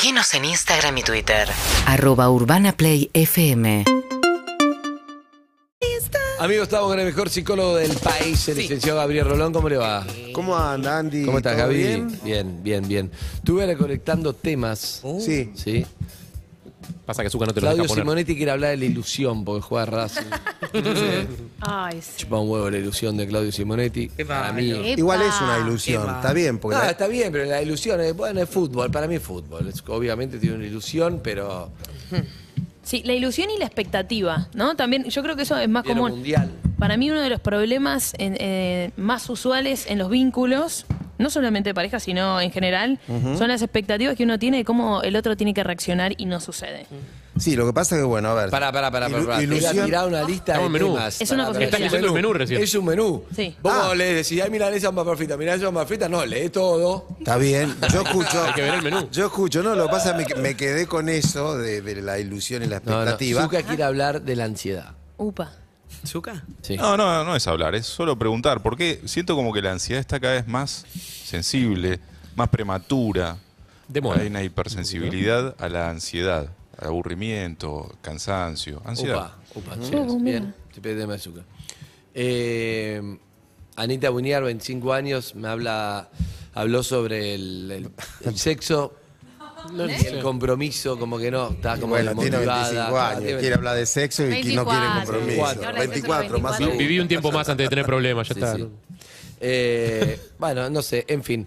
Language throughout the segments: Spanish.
Seguinos en Instagram y Twitter. arroba urbanaplayfm Amigos, estamos con el mejor psicólogo del país, el licenciado Gabriel Rolón. ¿Cómo le va? ¿Cómo anda, Andy? ¿Cómo estás, ¿Todo Gaby? bien? bien, bien, bien. Estuve recolectando temas. Sí. ¿Sí? Pasa que Zucca no te lo Claudio deja poner. Simonetti quiere hablar de la ilusión porque juega a Racing. Entonces, Ay, sí. chupa un huevo la ilusión de Claudio Simonetti. Para mí. Epa. Igual es una ilusión, está bien, porque No, la- está bien, pero la ilusión es, bueno, es fútbol. Para mí es fútbol. Es- obviamente tiene una ilusión, pero. Sí, la ilusión y la expectativa, ¿no? También yo creo que eso es más común. mundial. Para mí uno de los problemas en- eh, más usuales en los vínculos, no solamente de pareja, sino en general, son las expectativas que uno tiene de cómo el otro tiene que reaccionar y no sucede. Sí, lo que pasa es que, bueno, a ver. Pará, pará, pará, pará. Pará. Te voy a ilusión- tirar una lista Estamos de en menú. temas. Es una Pará, el menú recién. Es un menú. Sí. Vos Ah. le decís, ay, mira, esa papa frita, mira, esa papa frita. No, lee todo. Está bien, yo escucho. Hay que ver el menú. Yo escucho, no, lo que pasa es que me, me quedé con eso de, de la ilusión y la No, no. expectativa. Zucca quiere hablar de la ansiedad. Upa. ¿Zuka? Sí. No, no, no es hablar, es solo preguntar. Porque siento como que la ansiedad está cada vez más sensible, más prematura. De moda. Hay una hipersensibilidad a la ansiedad, aburrimiento, cansancio, ansiedad. Upa, upa. sí, bien. Te pedí de azúcar. Eh, Anita Buñar, 25 años, me habla, habló sobre el, el- el sexo. y el compromiso, como que no, está como bueno, tiene desmotivada, 25 está- años, tiene- quiere hablar de sexo y que no quiere 24. compromiso. 24. 24, más menos. Viví un tiempo más antes de tener problemas, ya Sí, está. sí. Eh, bueno, no sé, en fin.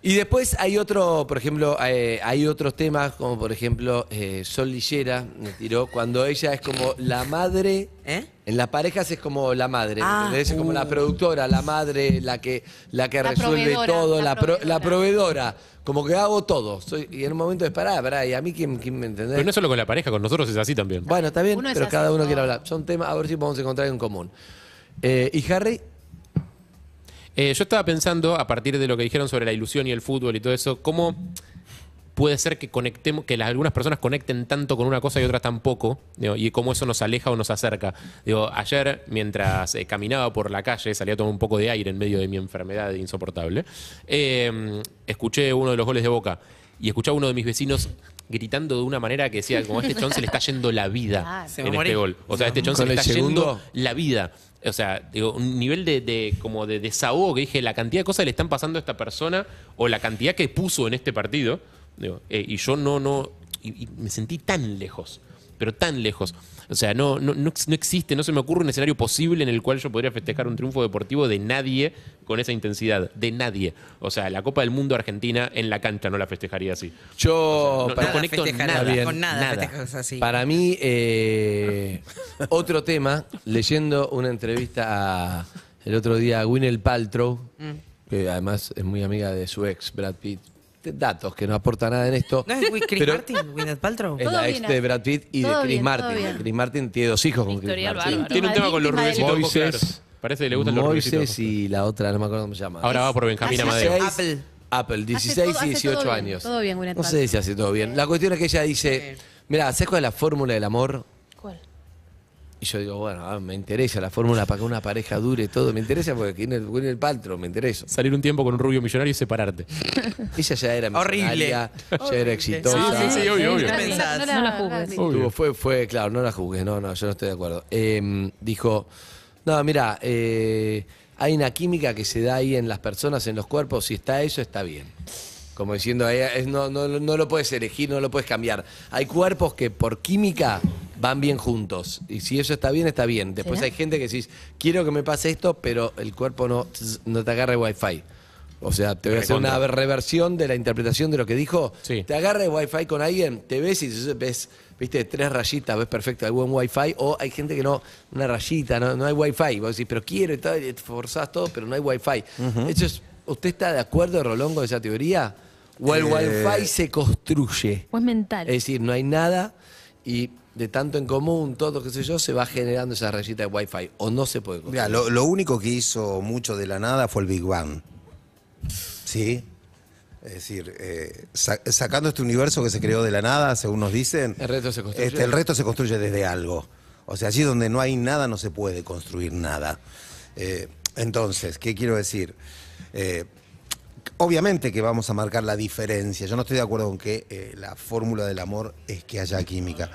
Y después hay otro, por ejemplo, eh, hay otros temas, como por ejemplo, eh, Sol Lillera me tiró, cuando ella es como la madre, ¿Eh? en las parejas es como la madre, Ah, ¿entendés? Es como la productora, la madre, la que, la que La resuelve proveedora, todo, la la, pro- proveedora. la proveedora. Como que hago todo. Soy, y en un momento es pará, pará, y a mí quién, quién me entendés. Pero no solo con la pareja, con nosotros es así también. Bueno, está bien, Uno es pero así, cada uno todo. quiere hablar. Son temas, a ver si podemos encontrar algo en común. Eh, ¿Y Harry? Eh, yo estaba pensando, a partir de lo que dijeron sobre la ilusión y el fútbol y todo eso, cómo puede ser que conectemos, que las- algunas personas conecten tanto con una cosa y otras tan poco, digo, y cómo eso nos aleja o nos acerca. Digo, ayer, mientras eh, caminaba por la calle, salía a tomar un poco de aire en medio de mi enfermedad insoportable, eh, escuché uno de los goles de Boca y escuchaba a uno de mis vecinos gritando de una manera que decía, como a este chon se le está yendo la vida Claro. En este morir. gol. O sea, a este chon se ¿Con le está segundo? yendo la vida. O sea, digo, un nivel de, de- como de desahogo que dije, la cantidad de cosas que le están pasando a esta persona o la cantidad que puso en este partido. digo, eh, y yo no, no, y, y me sentí tan lejos, pero tan lejos. O sea, no, no, no, no existe, no se me ocurre un escenario posible en el cual yo podría festejar un triunfo deportivo de nadie con esa intensidad, de nadie. O sea, la Copa del Mundo Argentina en la cancha no la festejaría así. Yo, no- para- no conecto nada. Bien. Con nada, Nada. festejas así. Para mí, eh, otro tema, leyendo una entrevista a- el otro día a Gwyneth Paltrow, que además es muy amiga de su ex, Brad Pitt. Datos que no aporta nada en esto. ¿No es Chris Pero- Martin? ¿Gwyneth Paltrow? Es Todo la ex bien, de Brad Pitt y de todo Chris bien, todo Martin. bien. Chris Martin tiene dos hijos con Chris Historial Martin. bárbaro. Tiene un tema con los de rubiecitos ojos Moisés. claros. Parece que le gustan los Moises rubiecitos. y la otra, no me acuerdo cómo se llama. Ahora va por Benjamín Amadeo. 16, Apple. Apple, 16 todo- y hace todo 18 bien, años. todo bien, Gwyneth No sé Paltrow. si hace todo bien. La cuestión es que ella dice, mira, ¿sabes cuál es la fórmula del amor? Y yo digo, bueno, ah, me interesa la fórmula para que una pareja dure todo. Me interesa porque tiene el, tiene el paltro, me interesa. Salir un tiempo con un rubio millonario y separarte. Ella ya era Horrible. millonaria, ya era exitosa. Sí, sí, sí, obvio, obvio. ¿Qué No, pensás? no la, no la juzgues. Fue, fue, claro, no la juzgues, no, no, yo no estoy de acuerdo. Eh, dijo, no, mira, eh, hay una química que se da ahí en las personas, en los cuerpos, si está eso, está bien. Como diciendo, eh, es- no, no, no lo puedes elegir, no lo puedes cambiar. Hay cuerpos que por química van bien juntos. Y si eso está bien, está bien. Después ¿Será? hay gente que decís, quiero que me pase esto, pero el cuerpo no, no te agarre wifi. O sea, te voy a hacer una reversión de la interpretación de lo que dijo. Sí. Te agarra el wifi con alguien, te ves y ves, viste, tres rayitas, ves perfecto, hay buen wifi, o hay gente que no, una rayita, no, no hay wifi. Vos decís, pero quiero y tal, y te forzás todo, pero no hay wifi. Eso es, ¿Usted está de acuerdo, Rolón, con esa teoría? ¿O el Eh, wifi se construye? O es mental. Es decir, no hay nada y de tanto en común, todo, qué sé yo, se va generando esa rayita de wifi. O no se puede construir. Mira, lo, lo único que hizo mucho de la nada fue el Big Bang. ¿Sí? Es decir, eh, sa- sacando este universo que se creó de la nada, según nos dicen, El resto se construye. este, el resto se construye desde algo. O sea, allí donde no hay nada no se puede construir nada. Eh, entonces, ¿qué quiero decir? Eh, Obviamente que vamos a marcar la diferencia. Yo no estoy de acuerdo con que la fórmula del amor es que haya química.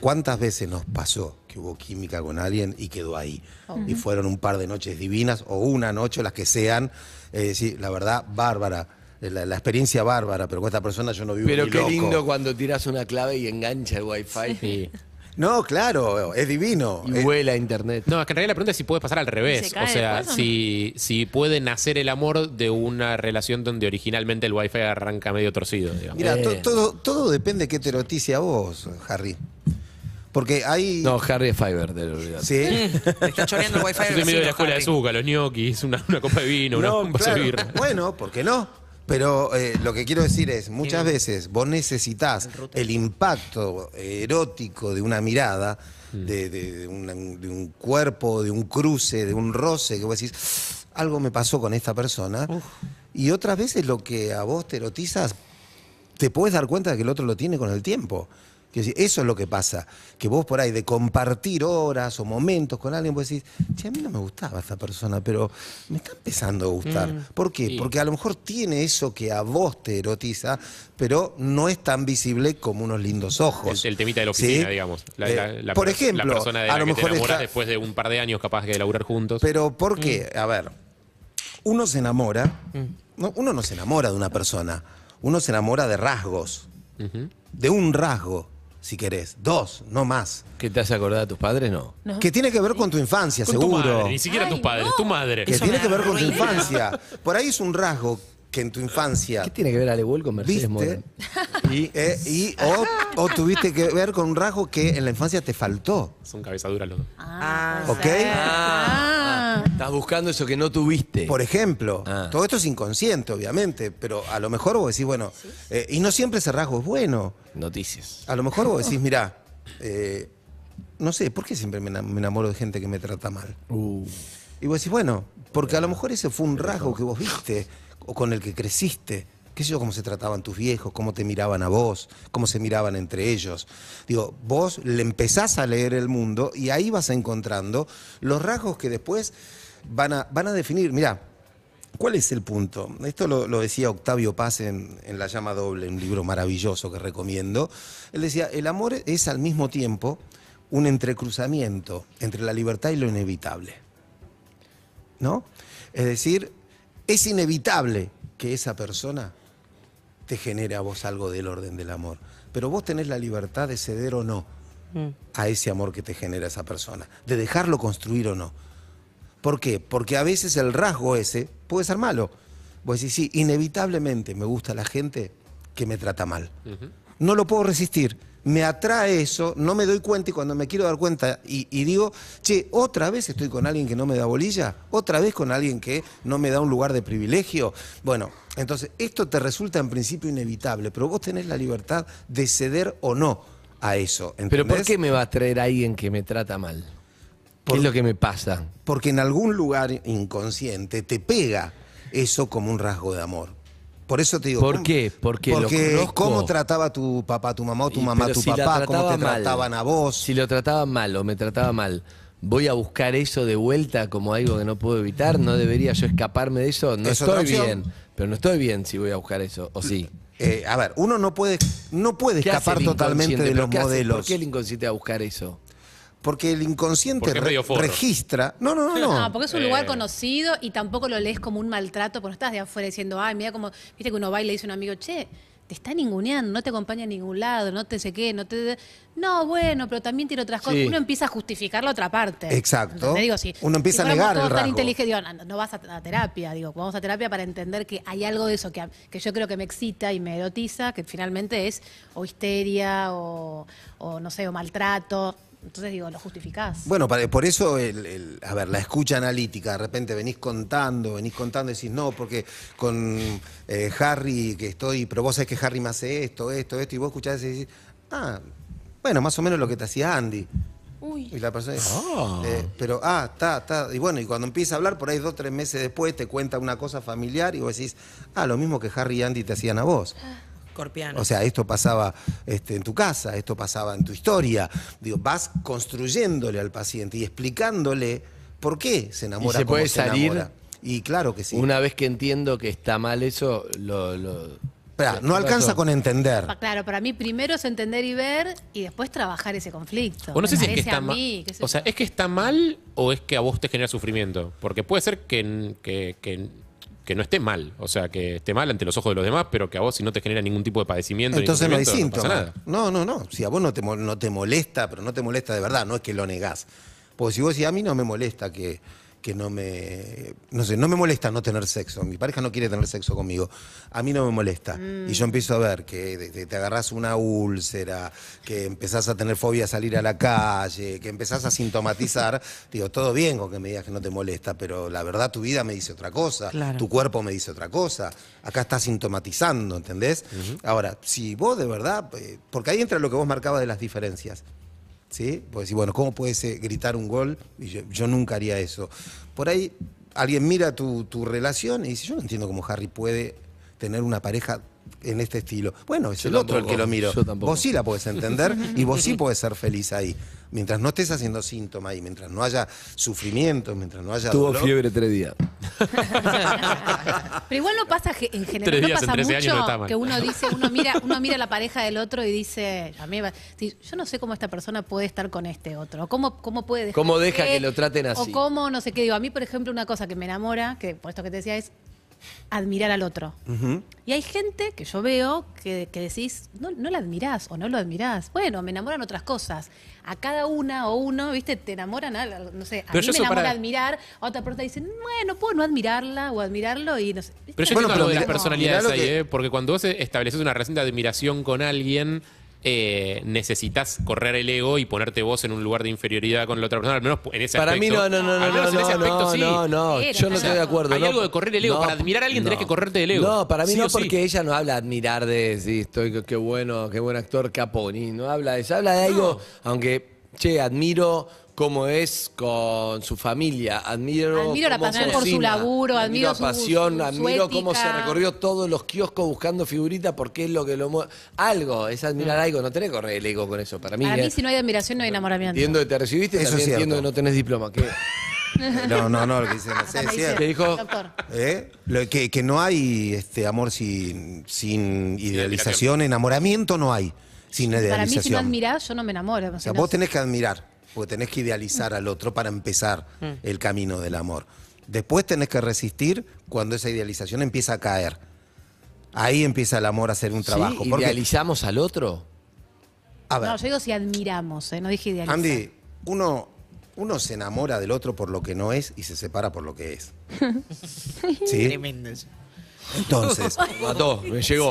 ¿Cuántas veces nos pasó que hubo química con alguien y quedó ahí? Y fueron un par de noches divinas o una noche, las que sean. Es decir, la verdad, bárbara. eh, La, la experiencia bárbara, pero con esta persona yo no vivo Pero ni qué loco. lindo cuando tiras una clave y engancha el wifi Sí. No, claro, es divino. y Eh, vuela a internet. No, es que en realidad la pregunta es si puede pasar al revés. ¿Se cae O sea, después o no? si, si puede nacer el amor de una relación donde originalmente el wifi arranca medio torcido. digamos. Mira, to- Bien. todo, todo depende que te erotice a vos, Harry. Porque hay. No, Harry es Fiverr, lo olvidas. Sí. Te está choreando el wifi Yo estoy medio de la escuela de azúcar, los ñoquis, una, una copa de vino, una, No, claro. de birra. Bueno, ¿por qué no? Pero eh, lo que quiero decir es, muchas veces vos necesitas el impacto erótico de una mirada, de, de- de una- de un cuerpo, de un cruce, de un roce, que vos decís, algo me pasó con esta persona. Y otras veces lo que a vos te erotizas, te puedes dar cuenta de que el otro lo tiene con el tiempo. Quiero decir, eso es lo que pasa, que vos por ahí de compartir horas o momentos con alguien, vos decís, che, a mí no me gustaba esta persona, pero me está empezando a gustar. ¿Por qué? Sí. Porque a lo mejor tiene eso que a vos te erotiza, pero no es tan visible como unos lindos ojos. El, el temita de la oficina, ¿Sí? digamos. La, Eh, la- la por ejemplo, la persona de a la lo que te mejor enamoras está- después de un par de años capaz de laburar juntos. Pero ¿por qué? A ver, uno se enamora, no, uno no se enamora de una persona, uno se enamora de rasgos, de un rasgo, si querés, dos, no más. ¿Qué te hace acordar a tus padres? No. No. Que tiene que ver con tu infancia, Con tu seguro. madre, ni siquiera Ay, tus padres, no. tu madre. Que Eso tiene que ver con tu infancia. Por ahí es un rasgo que en tu infancia ¿Qué tiene que ver Alewol con Mercedes viste Morán? y, eh, y- o, o tuviste que ver con un rasgo que en la infancia te faltó. Son cabezaduras los dos. Ah, ¿Ok? Ah. Estás buscando eso que no tuviste. Por ejemplo, Ah. todo esto es inconsciente, obviamente, pero a lo mejor vos decís, bueno, eh, y no siempre ese rasgo es bueno. Noticias. A lo mejor vos decís, mirá, eh, no sé, ¿por qué siempre me enam- me enamoro de gente que me trata mal? Y vos decís, bueno, porque a lo mejor ese fue un rasgo que vos viste o con el que creciste. ¿Qué sé yo cómo se trataban tus viejos, cómo te miraban a vos, cómo se miraban entre ellos? Digo, vos le empezás a leer el mundo y ahí vas encontrando los rasgos que después van a, van a definir. Mirá, ¿cuál es el punto? Esto lo, decía Octavio Paz en, en La Llama Doble, un libro maravilloso que recomiendo. Él decía, el amor es al mismo tiempo un entrecruzamiento entre la libertad y lo inevitable. ¿no? Es decir, es inevitable que esa persona te genere a vos algo del orden del amor, pero vos tenés la libertad de ceder o no a ese amor que te genera esa persona, de dejarlo construir o no. ¿Por qué? Porque a veces el rasgo ese puede ser malo. Vos decís, sí, inevitablemente me gusta la gente que me trata mal. No lo puedo resistir. Me atrae eso, no me doy cuenta y cuando me quiero dar cuenta y, y digo, che, otra vez estoy con alguien que no me da bolilla, otra vez con alguien que no me da un lugar de privilegio. Bueno, entonces esto te resulta en principio inevitable, pero vos tenés la libertad de ceder o no a eso. ¿Pero por qué me va a traer alguien que me trata mal? ¿Qué Por- es lo que me pasa? Porque en algún lugar inconsciente te pega eso como un rasgo de amor. Por eso te digo. ¿Por ¿cómo- qué? Porque lo Porque conozco. cómo trataba tu papá, tu mamá o tu Y, mamá, tu si papá, cómo te mal, trataban a vos. Si lo trataban mal o me trataba mal, ¿voy a buscar eso de vuelta como algo que no puedo evitar? ¿No debería yo escaparme de eso? No Es estoy bien. Pero no estoy bien si voy a buscar eso, ¿o sí? Eh, a ver, uno no puede, no puede ¿Qué hace escapar totalmente de ¿Pero los hace? modelos. ¿Por qué el inconsciente va a buscar eso? Porque el inconsciente Porque es re- medio forro. registra. No, no, no. no. No, porque es un lugar Eh. conocido y tampoco lo lees como un maltrato, porque no estás de afuera diciendo, ay, mira como, viste que uno va y le dice a un amigo, che, te está ninguneando, no te acompaña a ningún lado, no te sé qué, no te... No, bueno, pero también tiene otras cosas. Sí. Uno empieza a justificar la otra parte. Exacto. Te digo, si, Uno empieza si a negar fuéramos el todos tan rasgo. inteligentes, digo, no, no vas a, a terapia, digo, vamos a terapia para entender que hay algo de eso que, a- que yo creo que me excita y me erotiza, que finalmente es o histeria o, o no sé, o maltrato. Entonces digo, lo justificás. Bueno, para- por eso, el, el- a ver, la escucha analítica, de repente venís contando, venís contando y decís, no, porque con eh, Harry que estoy, pero vos sabés que Harry me hace esto, esto, esto, y vos escuchás y decís, ah, bueno, más o menos lo que te hacía Andy. Y la persona dice, eh, pero, ah, está, está. Y bueno, y cuando empieza a hablar, por ahí dos, tres meses después, te cuenta una cosa familiar y vos decís, ah, lo mismo que Harry y Andy te hacían a vos. O sea, esto pasaba este, en tu casa, esto pasaba en tu historia. Digo, vas construyéndole al paciente y explicándole por qué se ¿Y enamora se como puede se salir enamora. Y claro que sí. Una vez que entiendo que está mal eso, lo... lo- Esperá, ¿Qué no alcanza con entender. Claro, para mí primero es entender y ver y después trabajar ese conflicto. O no sé si es que está a mal. O sea. ¿es que está mal o es que a vos te genera sufrimiento? Porque puede ser que, que, que- que no esté mal. O sea, que esté mal ante los ojos de los demás, pero que a vos si no te genera ningún tipo de padecimiento. Entonces no hay síntomas. pasa nada. No, no, no. Si a vos no te, no te molesta, pero no te molesta de verdad, no es que lo negás. Porque si vos decís, a mí no me molesta que, que no me. No sé, no me molesta no tener sexo. Mi pareja no quiere tener sexo conmigo. A mí no me molesta. Y yo empiezo a ver que de- te agarrás una úlcera, que empezás a tener fobia a salir a la calle, que empezás a sintomatizar. digo, todo bien con que me digas que no te molesta, pero la verdad tu vida me dice otra cosa. Claro. Tu cuerpo me dice otra cosa. Acá estás sintomatizando, ¿entendés? Ahora, si vos de verdad, eh, porque ahí entra lo que vos marcabas de las diferencias. ¿Sí? Pues decir, bueno, ¿cómo puedes gritar un gol? Y yo, yo nunca haría eso. Por ahí alguien mira tu, tu relación y dice, yo no entiendo cómo Harry puede tener una pareja en este estilo. Bueno, es Yo el otro el que lo miro. yo tampoco. Vos sí la podés entender y vos sí podés ser feliz ahí. Mientras no estés haciendo síntomas y mientras no haya sufrimiento, mientras no haya Tuvo dolor. fiebre tres días. Pero igual no pasa en general, no días pasa 13 años no está mucho que uno dice, uno mira, uno mira la pareja del otro y dice, a mí va- yo no sé cómo esta persona puede estar con este otro, o cómo, cómo puede dejar ¿Cómo deja que- que lo traten así? O cómo, no sé qué, digo, a mí por ejemplo una cosa que me enamora, que por esto que te decía es admirar al otro. Y hay gente que yo veo que, que decís, no, no la admirás o no lo admirás. Bueno, me enamoran otras cosas. A cada una o uno, viste, te enamoran, a- no sé, a Pero mí me enamora para- admirar, a otra persona dice, bueno, puedo no admirarla o admirarlo y no sé. ¿viste? Pero yo Bueno, entiendo pero algo de las personalidades ahí, que- ¿eh? porque cuando vos estableces una relación de admiración con alguien, eh, necesitas correr el ego y ponerte vos en un lugar de inferioridad con la otra persona, al menos en ese Para aspecto. mí no, no, no, no, Al menos no, en ese no, aspecto no, sí. no, no, yo no estoy de acuerdo. Hay no. algo de correr el ego. Para admirar a alguien tenés que correrte del ego. No, para mí Sí no, sí. porque ella no habla de admirar de sí, estoy qué bueno, qué buen actor Caponi, no habla de eso, habla de algo, aunque, che, admiro cómo es con su familia, admiro Admiro la cómo pasión por su laburo, admiro la su- pasión, su- su admiro cómo se recorrió todos los kioscos buscando figuritas porque es lo que lo mueve. Algo, es admirar algo, no tenés que correr el ego con eso, para mí. Para mí si no hay admiración no hay enamoramiento. Entiendo que te recibiste, Eso también es cierto. entiendo que no tenés diploma. ¿Qué? No, no, no, lo que dice no sé, es dice, cierto. ¿Qué dijo? ¿Eh? Lo que, que no hay este amor sin, sin idealización, enamoramiento no hay sin Para mí idealización. si no admirás, yo no me enamoro. o sea, vos tenés que admirar, porque tenés que idealizar al otro para empezar Mm. el camino del amor. Después tenés que resistir cuando esa idealización empieza a caer. Ahí empieza el amor a hacer un trabajo. ¿Sí? Porque, ¿Idealizamos al otro? a ver, No, yo digo si admiramos, ¿eh? no dije idealizar. Andy, uno, uno se enamora del otro por lo que no es y se separa por lo que es. ¿Sí? Tremendo eso. Entonces, Mató, me llegó.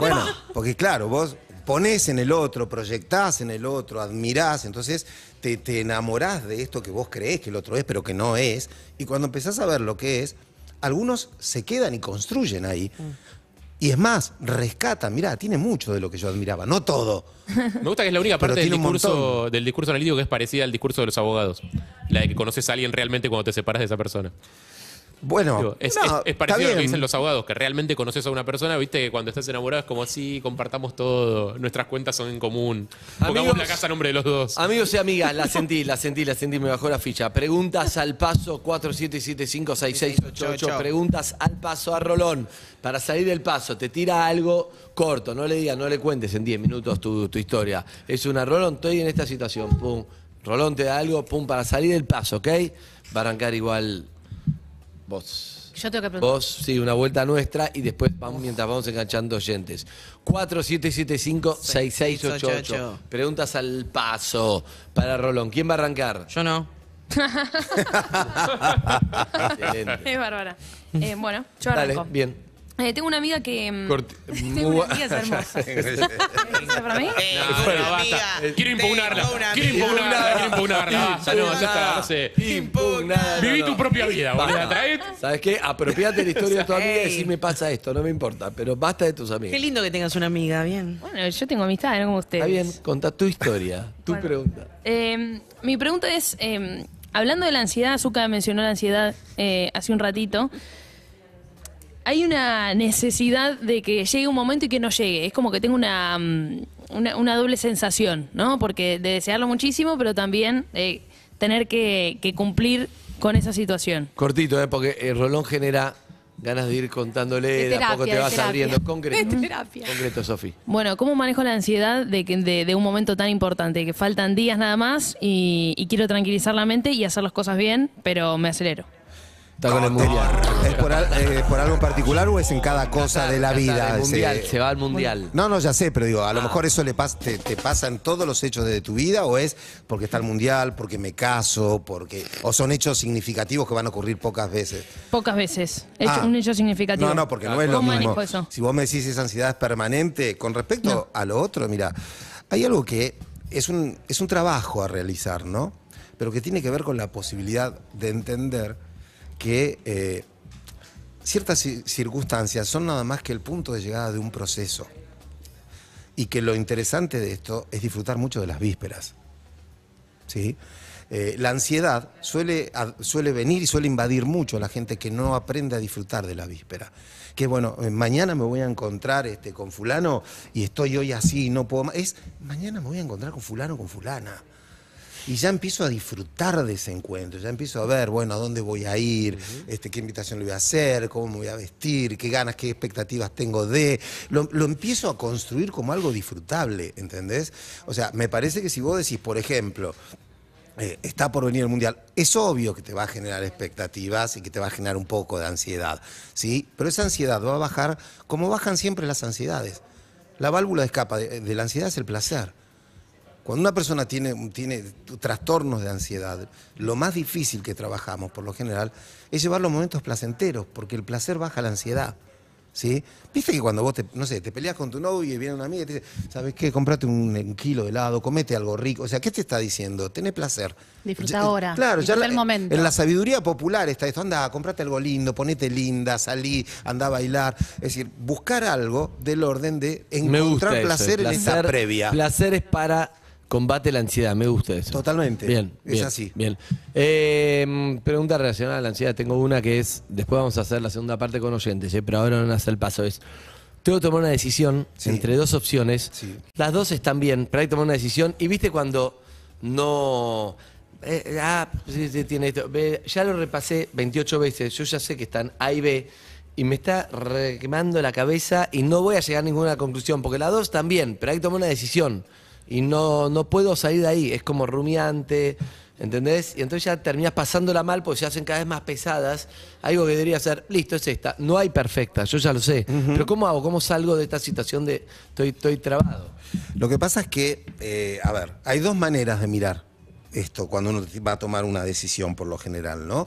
Bueno, porque claro, vos ponés en el otro, proyectás en el otro, admirás, entonces te, te enamorás de esto que vos creés que el otro es, pero que no es. Y cuando empezás a ver lo que es, algunos se quedan y construyen ahí. Y es más, rescatan, mirá, tiene mucho de lo que yo admiraba, no todo. Me gusta que es la única parte del discurso, del discurso analítico que es parecida al discurso de los abogados. La de que conoces a alguien realmente cuando te separas de esa persona. Bueno, Digo, es, no, es- es está parecido a lo que dicen los abogados, que realmente conoces a una persona, viste que cuando estás enamorado es como así, compartamos todo, nuestras cuentas son en común, pongamos Amigos- la casa a nombre de los dos. Amigos y amigas, la sentí, la sentí, la sentí, me bajó la ficha. Preguntas al paso 47756688. Preguntas al paso a Rolón. Para salir del paso, te tira algo corto, no le digas, no le cuentes en 10 minutos tu, tu historia. Es una Rolón, estoy en esta situación, pum. Rolón te da algo, pum, para salir del paso, ¿ok? Va a arrancar igual vos. Yo tengo que preguntar. Vos, sí, una vuelta nuestra y después vamos, mientras vamos enganchando oyentes. 4775-6688. Preguntas al paso para Rolón. ¿Quién va a arrancar? Yo no. Excelente. Es bárbara. Eh, bueno, yo Dale, arranco. bien. Eh, tengo una amiga que. mm, Corti- tengo una amiga que es hermosa. ¿Esa para mí? No, bueno, basta. Quiero impugnarla. tengo una Quiero amiga. impugnarla. Quiero impugnarla. Basta, no, ya está, no sé. Impugnada. Viví No, no. tu propia vida, boludo. Trae- ¿Sabes qué? Apropiate de la historia de tu amiga y Ey. decir me pasa esto, no me importa, pero basta de tus Qué amigos. lindo que tengas una amiga, bien. Bueno, yo tengo amistad, no como ustedes. Está bien, contá tu historia, tu Bueno. pregunta. Eh, mi pregunta es, eh, hablando de la ansiedad, Azúcar mencionó la ansiedad eh, hace un ratito. Hay una necesidad de que llegue un momento y que no llegue. Es como que tengo una, mm, una, una doble sensación, ¿no? Porque de desearlo muchísimo, pero también eh, tener que, que cumplir con esa situación? Cortito, ¿eh? porque el Rolón genera ganas de ir contándole, De de, a poco te vas terapia. abriendo. Concreto. Concreto, Sofi. Bueno, ¿cómo manejo la ansiedad de, que- de, de un momento tan importante? Que faltan días nada más y, y quiero tranquilizar la mente y hacer las cosas bien, pero me acelero. Está con el mundial. ¿Es por, al- eh, por algo en particular o es en cada cosa de la vida? el mundial, se va al mundial. No, no, ya sé, pero digo, a lo mejor eso le pas- te, te pasa en todos los hechos de tu vida o es porque está el mundial, porque me caso, porque o son hechos significativos que van a ocurrir pocas veces. Pocas veces. Hecho- Ah. un hecho significativo. No, no, porque no es lo ¿Cómo mismo. manejo eso? Si vos me decís esa ansiedad es permanente, con respecto a lo otro, mira, hay algo que es un, es un trabajo a realizar, ¿no? Pero que tiene que ver con la posibilidad de entender que eh, ciertas ci- circunstancias son nada más que el punto de llegada de un proceso. Y que lo interesante de esto es disfrutar mucho de las vísperas. ¿sí? Eh, la ansiedad suele, suele venir y suele invadir mucho a la gente que no aprende a disfrutar de la víspera. Que bueno, eh, mañana me voy a encontrar este, con fulano y estoy hoy así y no puedo más. Es, mañana me voy a encontrar con fulano con fulana. Y ya empiezo a disfrutar de ese encuentro, ya empiezo a ver, bueno, a dónde voy a ir, este, qué invitación le voy a hacer, cómo me voy a vestir, qué ganas, qué expectativas tengo de. Lo, lo empiezo a construir como algo disfrutable, ¿entendés? O sea, me parece que si vos decís, por ejemplo, eh, está por venir el mundial, es obvio que te va a generar expectativas y que te va a generar un poco de ansiedad, ¿sí? Pero esa ansiedad va a bajar como bajan siempre las ansiedades. La válvula de escapa de, de la ansiedad es el placer. Cuando una persona tiene, tiene trastornos de ansiedad, lo más difícil que trabajamos, por lo general, es llevar los momentos placenteros, porque el placer baja la ansiedad. ¿Sí? Viste que cuando vos te, no sé, te peleas con tu novio y viene una amiga y te dice, ¿sabes qué? Comprate un, un kilo de helado, comete algo rico. O sea, ¿qué te está diciendo? Tenés placer. Disfruta Ya- ahora, Claro, ya disfruta la- el momento. en la sabiduría popular está esto, anda, comprate algo lindo, ponete linda, salí, anda a bailar. Es decir, buscar algo del orden de encontrar placer el en esta previa. Placer es para combate la ansiedad, me gusta eso. Totalmente. Bien, Es bien, así. Bien. Eh, pregunta relacionada a la ansiedad. Tengo una que es, después vamos a hacer la segunda parte con oyentes, ¿eh? pero ahora no hace el paso. Es, tengo que tomar una decisión Sí. entre dos opciones. Sí. Las dos están bien, pero hay que tomar una decisión. Y viste cuando no... eh, ah, sí, sí, tiene esto. Ya lo repasé 28 veces, yo ya sé que están A y B. Y me está quemando la cabeza y no voy a llegar a ninguna conclusión, porque las dos están bien, pero hay que tomar una decisión. Y no, no puedo salir de ahí, es como rumiante, ¿entendés? Y entonces ya terminas pasándola mal porque se hacen cada vez más pesadas. Algo que debería ser, listo, es esta. No hay perfecta, yo ya lo sé. Pero ¿cómo hago? ¿Cómo salgo de esta situación de estoy, estoy trabado? Lo que pasa es que, eh, a ver, hay dos maneras de mirar esto cuando uno va a tomar una decisión por lo general, ¿no?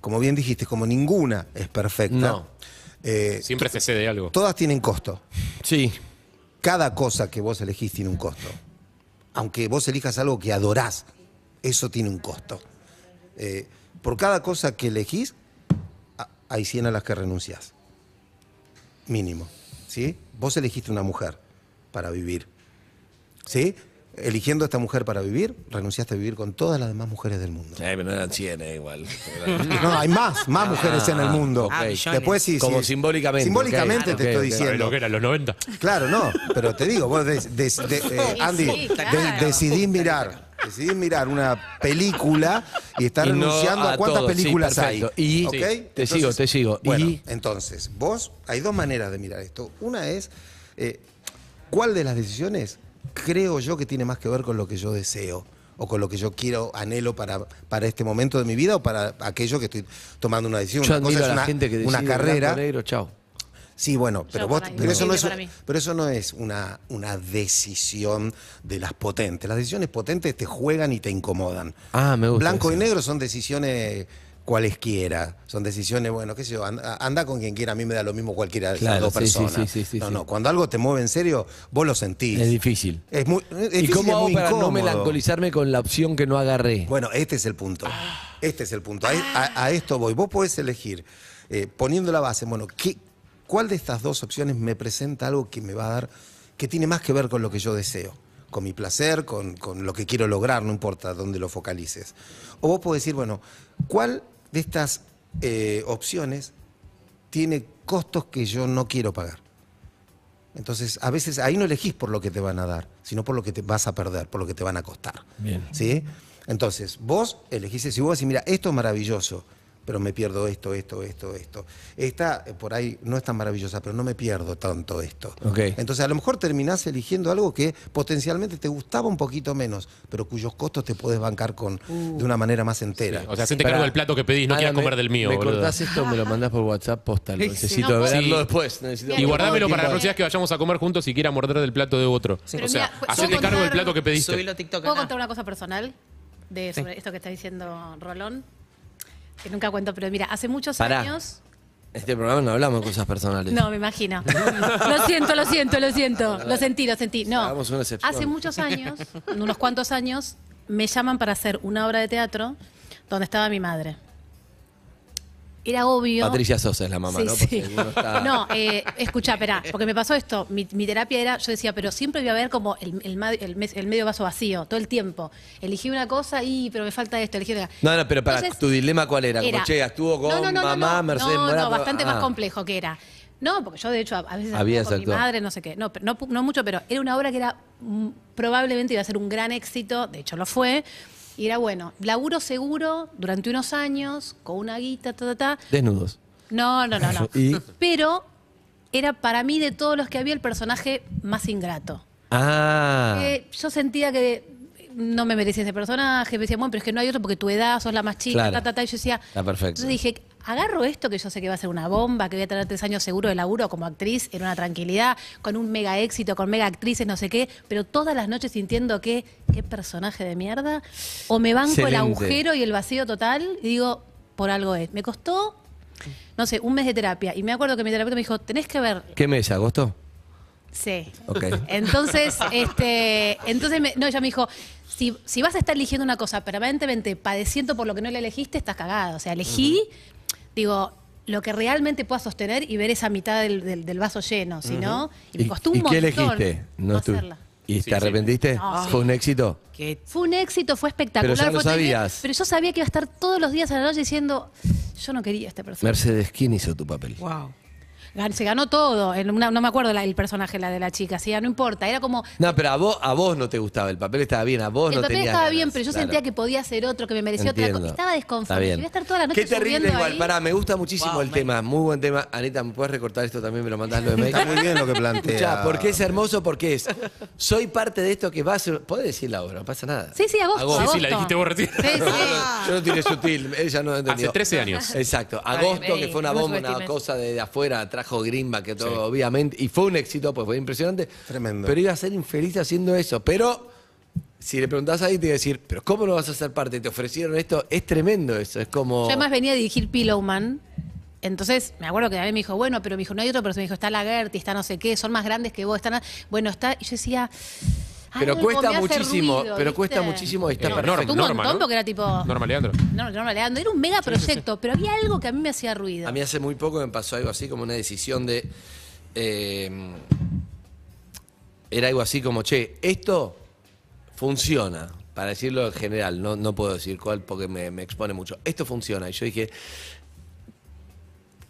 Como bien dijiste, como ninguna es perfecta, No. eh, Siempre se cede algo. todas tienen costo. Sí. Cada cosa que vos elegís tiene un costo. Aunque vos elijas algo que adorás, eso tiene un costo. Eh, por cada cosa que elegís, hay 100 a las que renunciás. Mínimo. ¿Sí? Vos elegiste una mujer para vivir. ¿Sí? Eligiendo a esta mujer para vivir, renunciaste a vivir con todas las demás mujeres del mundo. Sí, pero no eran 100 eh, igual. No, hay más, más mujeres en el mundo. ok. Después sí, Como sí. simbólicamente, Simbólicamente te estoy diciendo. Lo que era, los 90. Claro, no, pero te digo, vos des- des- de- eh, Andy, sí, de- claro. decidís mirar, decidís mirar una película y estás Y no renunciando a, a cuántas todo, sí, películas hay. Y- te sigo, te sigo. Bueno, Y- entonces, vos, hay dos maneras de mirar esto. Una es, eh, ¿cuál de las decisiones creo yo que tiene más que ver con lo que yo deseo? o con lo que yo quiero, anhelo para, para este momento de mi vida o para aquello que estoy tomando una decisión. Yo una cosa es a la una, gente que decide una carrera. negro, chao. Sí, bueno, pero, vos- eso no es, para mí. pero eso no es una, una decisión de las potentes. Las decisiones potentes te juegan y te incomodan. Ah, me gusta Blanco y negro son decisiones cualesquiera. Son decisiones, bueno, qué sé yo, anda, anda con quien quiera, a mí me da lo mismo cualquiera de Claro, dos sí, personas. sí, sí, sí, no, no, cuando algo te mueve en serio, vos lo sentís. Es difícil. Es muy, es ¿Y difícil, cómo es hago para no melancolizarme con la opción que no agarré? Bueno, este es el punto. Este es el punto. A, a- a esto voy. Vos podés elegir, eh, poniendo la base, bueno, ¿qué, ¿cuál de estas dos opciones me presenta algo que me va a dar, que tiene más que ver con lo que yo deseo? Con mi placer, con, con lo que quiero lograr, no importa dónde lo focalices. O vos podés decir, bueno, ¿cuál de estas eh, opciones tiene costos que yo no quiero pagar? Entonces, a veces ahí no elegís por lo que te van a dar, sino por lo que te vas a perder, por lo que te van a costar. Bien. ¿sí? Entonces, vos elegís, si vos decís, mira, esto es maravilloso, pero me pierdo esto, esto, esto, esto. Esta eh, por ahí no es tan maravillosa, pero no me pierdo tanto esto. Entonces, a lo mejor terminás eligiendo algo que potencialmente te gustaba un poquito menos, pero cuyos costos te podés bancar con, de una manera más entera. O sea, Pará. cargo del plato que pedís, no quieras me- comer del mío, Me boludo. cortás esto, me lo mandás por WhatsApp, posta. Lo Sí, necesito no, verlo sí. después. necesito Y guardámelo para la próxima vez que vayamos a comer juntos y quiera morder del plato de otro. O sea, mira, ¿puedo hacete contar- cargo del plato que pediste. ¿Puedo contar una cosa personal de sobre esto que está diciendo Rolón? Que nunca cuento, pero mira, hace muchos Pará. años. Este programa no hablamos de cosas personales. No, me imagino. lo siento, lo siento, lo siento. Lo sentí, lo sentí. No. Hagamos una excepción. Hace muchos años, unos cuantos años, me llaman para hacer una obra de teatro donde estaba mi madre. Era obvio. Patricia Sosa es la mamá, Sí, ¿no? sí. Está- No, eh, escucha, espera, porque me pasó esto. Mi, mi terapia era, yo decía, pero siempre voy a ver como el, el ma- el mes- el medio vaso vacío, todo el tiempo. Elegí una cosa y, pero me falta esto, elegí otra. No, no, pero para, Entonces, ¿tu dilema cuál era? Como, che, estuvo con No, no, mamá, no, Mercedes no, no, bastante ah. más complejo que era. No, porque yo de hecho a veces actúo con mi madre, no sé qué. No, no, no mucho, pero era una obra que era mm, probablemente iba a ser un gran éxito, de hecho lo fue. Y era bueno, laburo seguro durante unos años, con una guita, ta, ta, ta. Desnudos. No, no, no, no. ¿Y? Pero era para mí de todos los que había el personaje más ingrato. Ah. Eh, yo sentía que no me merecía ese personaje, me decía, bueno, pero es que no hay otro porque tu edad, sos la más chica, Claro. ta, ta, ta, y yo decía, Está perfecto. entonces dije, agarro esto que yo sé que va a ser una bomba, que voy a tener tres años seguro de laburo como actriz, en una tranquilidad, con un mega éxito, con mega actrices, no sé qué, pero todas las noches sintiendo que, qué personaje de mierda, o me banco el agujero y el vacío total, y digo, por algo es. Me costó, no sé, un mes de terapia, y me acuerdo que mi terapeuta me dijo, tenés que ver ¿Qué mes? ¿Agosto? Sí. Ok. Entonces, este, entonces me- no, ella me dijo, si, si vas a estar eligiendo una cosa permanentemente padeciendo por lo que no la elegiste, estás cagada. O sea, elegí, digo, lo que realmente puedas sostener y ver esa mitad del, del- del vaso lleno, si no, y me costó un y qué elegiste? no hacerla. ¿Y Sí, te sí. arrepentiste? Sí. ¿Fue un éxito? Fue un éxito, fue espectacular. Pero ya lo sabías. pero yo sabía que iba a estar todos los días a la noche diciendo, yo no quería a este personaje. Mercedes, ¿quién hizo tu papel? wow. Se ganó todo. en una- no me acuerdo la- el personaje la de la chica, sí, no importa. Era como, No, pero a vos, a vos no te gustaba, el papel estaba bien, a vos el no papel tenías estaba ganas, bien, pero yo claro. sentía que podía ser otro, que me merecía otra Entiendo. cosa. Estaba Está desconforme. bien. Iba a estar toda la noche Qué terrible subiendo igual. ahí. Pará, me gusta muchísimo Wow, el tema. Muy buen tema. Anita, ¿me puedes recortar esto también? Me lo mandás lo de. Está muy bien lo que plantea. Escuchá, porque es hermoso, porque es. Soy parte de esto que va a ser. Podés decirla ahora, no pasa nada. Sí, sí, agosto. Agosto. Sí, sí, agosto. la dijiste vos recién. Sí, sí. Yo no tiré sutil, ella no entendió. Hace 13 años. Exacto. Agosto, que fue una no bomba, una subestimes. cosa de, de afuera, trajo Grimba, que todo, obviamente. Y fue un éxito, pues fue impresionante. Tremendo. Pero iba a ser infeliz haciendo eso. Pero. Si le preguntás ahí, te iba a decir, pero ¿cómo no vas a ser parte? Te ofrecieron esto, es tremendo eso, es como... Yo además venía a dirigir Pillowman. Entonces, me acuerdo que a mí me dijo, bueno, pero me dijo, no hay otro, pero me dijo, está la Gertie, está no sé qué, son más grandes que vos, están. Bueno, está. Y yo decía. Pero algo cuesta muchísimo, ruido, pero ¿viste? cuesta muchísimo Eh, perfecto. Un Norma, montón ¿no? porque era tipo. Norma Leandro. No, no, Leandro, era un mega proyecto, pero había algo que a mí me hacía ruido. A mí hace muy poco me pasó algo así como una decisión de. eh, era algo así como, che, esto funciona. Para decirlo en general, no, no puedo decir cuál porque me, me expone mucho. Esto funciona. Y yo dije,